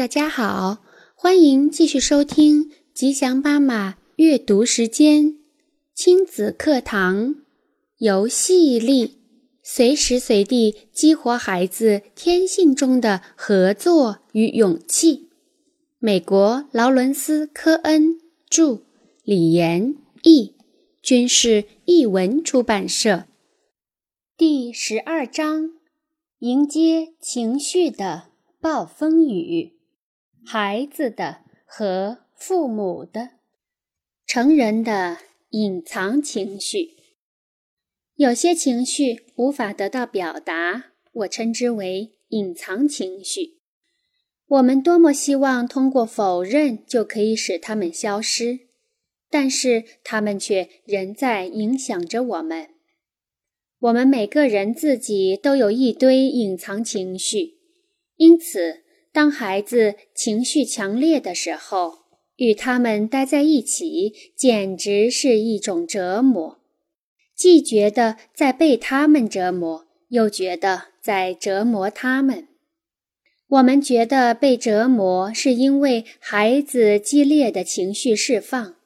大家好，欢迎继续收听吉祥妈妈阅读时间，亲子课堂游戏力，随时随地激活孩子天性中的合作与勇气。美国劳伦斯·科恩著，李延译，军事译文出版社。第十二章：迎接情绪的暴风雨。孩子的和父母的，成人的隐藏情绪。有些情绪无法得到表达，我称之为隐藏情绪。我们多么希望通过否认就可以使它们消失，但是它们却仍在影响着我们。我们每个人自己都有一堆隐藏情绪，因此，当孩子情绪强烈的时候，与他们待在一起简直是一种折磨，既觉得在被他们折磨，又觉得在折磨他们。我们觉得被折磨，是因为孩子激烈的情绪释放，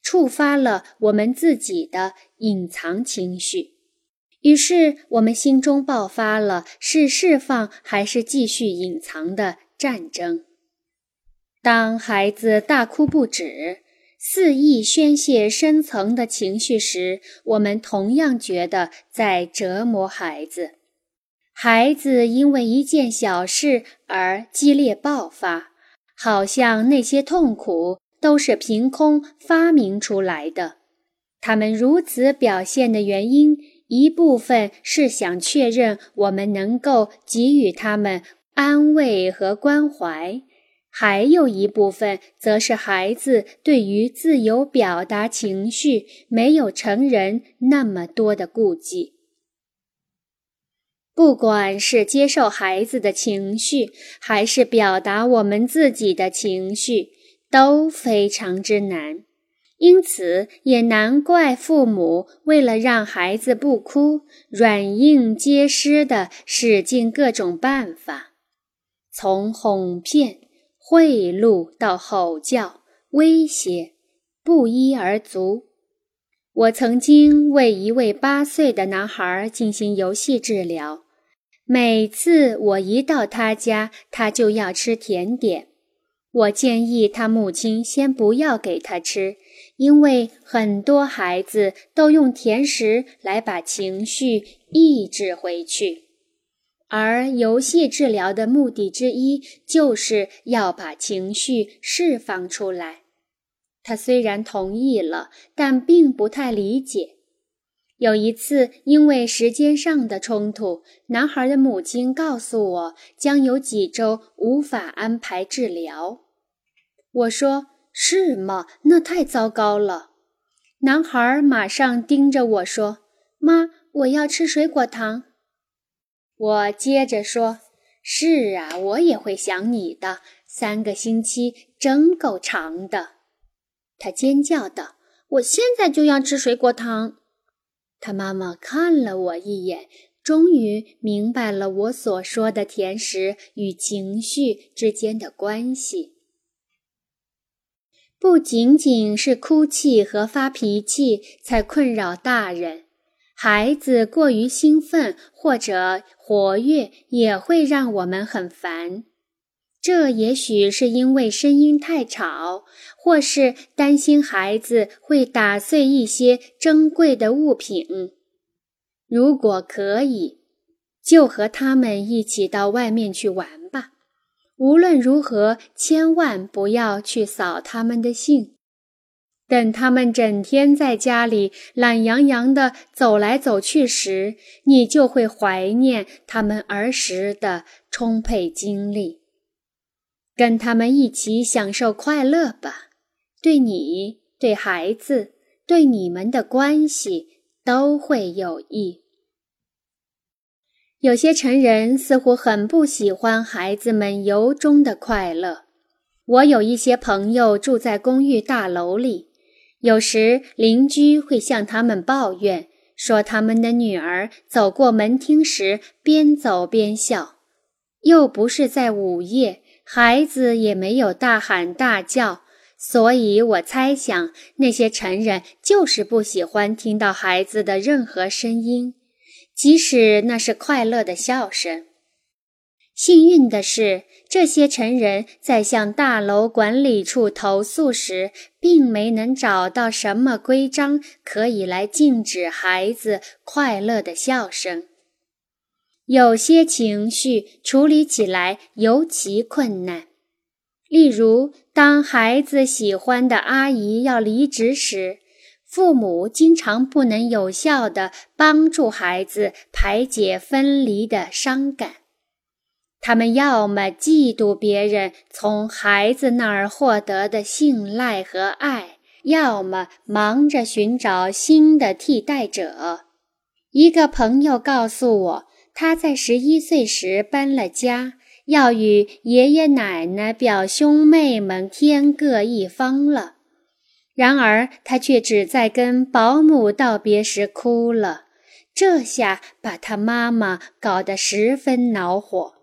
触发了我们自己的隐藏情绪。于是，我们心中爆发了是释放还是继续隐藏的战争。当孩子大哭不止，肆意宣泄深层的情绪时，我们同样觉得在折磨孩子。孩子因为一件小事而激烈爆发，好像那些痛苦都是凭空发明出来的。他们如此表现的原因。一部分是想确认我们能够给予他们安慰和关怀，还有一部分则是孩子对于自由表达情绪没有成人那么多的顾忌。不管是接受孩子的情绪，还是表达我们自己的情绪，都非常之难。因此，也难怪父母为了让孩子不哭，软硬皆施的使尽各种办法，从哄骗、贿赂到吼叫、威胁，不一而足。我曾经为一位八岁的男孩进行游戏治疗，每次我一到他家，他就要吃甜点。我建议他母亲先不要给他吃。因为很多孩子都用甜食来把情绪抑制回去，而游戏治疗的目的之一就是要把情绪释放出来。他虽然同意了，但并不太理解。有一次，因为时间上的冲突，男孩的母亲告诉我将有几周无法安排治疗。我说。是吗？那太糟糕了。男孩马上盯着我说：“妈，我要吃水果糖。”我接着说：“是啊，我也会想你的。三个星期真够长的。”他尖叫道：“我现在就要吃水果糖。”他妈妈看了我一眼，终于明白了我所说的甜食与情绪之间的关系。不仅仅是哭泣和发脾气才困扰大人，孩子过于兴奋或者活跃也会让我们很烦。这也许是因为声音太吵，或是担心孩子会打碎一些珍贵的物品。如果可以，就和他们一起到外面去玩吧。无论如何，千万不要去扫他们的兴。等他们整天在家里懒洋洋地走来走去时，你就会怀念他们儿时的充沛精力。跟他们一起享受快乐吧，对你、对孩子、对你们的关系都会有益。有些成人似乎很不喜欢孩子们由衷的快乐。我有一些朋友住在公寓大楼里，有时邻居会向他们抱怨，说他们的女儿走过门厅时边走边笑，又不是在午夜，孩子也没有大喊大叫，所以我猜想那些成人就是不喜欢听到孩子的任何声音，即使那是快乐的笑声。幸运的是，这些成人在向大楼管理处投诉时，并没能找到什么规章可以来禁止孩子快乐的笑声。有些情绪处理起来尤其困难，例如，当孩子喜欢的阿姨要离职时，父母经常不能有效地帮助孩子排解分离的伤感。他们要么嫉妒别人从孩子那儿获得的信赖和爱，要么忙着寻找新的替代者。一个朋友告诉我，他在十一岁时搬了家，要与爷爷奶奶、表兄妹们天各一方了。然而，他却只在跟保姆道别时哭了，这下把他妈妈搞得十分恼火。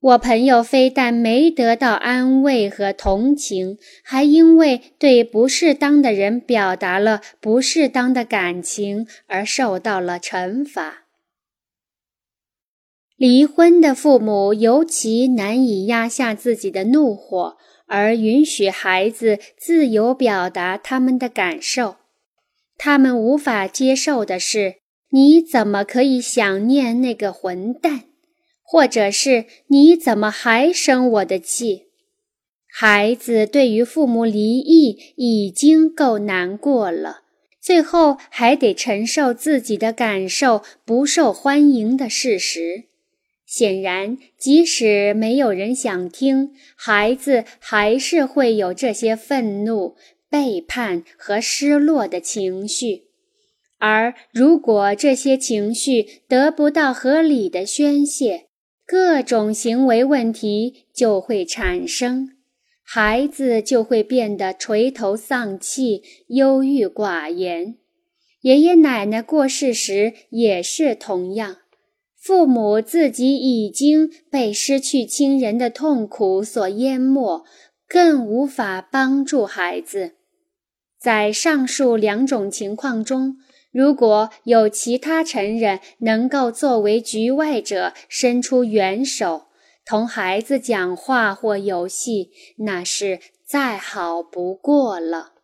我朋友非但没得到安慰和同情，还因为对不适当的人表达了不适当的感情而受到了惩罚。离婚的父母尤其难以压下自己的怒火，而允许孩子自由表达他们的感受。他们无法接受的是：你怎么可以想念那个混蛋？或者是你怎么还生我的气？孩子对于父母离异已经够难过了，最后还得承受自己的感受不受欢迎的事实。显然，即使没有人想听，孩子还是会有这些愤怒、背叛和失落的情绪。而如果这些情绪得不到合理的宣泄，各种行为问题就会产生，孩子就会变得垂头丧气、忧郁寡言。爷爷奶奶过世时也是同样，父母自己已经被失去亲人的痛苦所淹没，更无法帮助孩子。在上述两种情况中。如果有其他成人能够作为局外者伸出援手，同孩子讲话或游戏，那是再好不过了。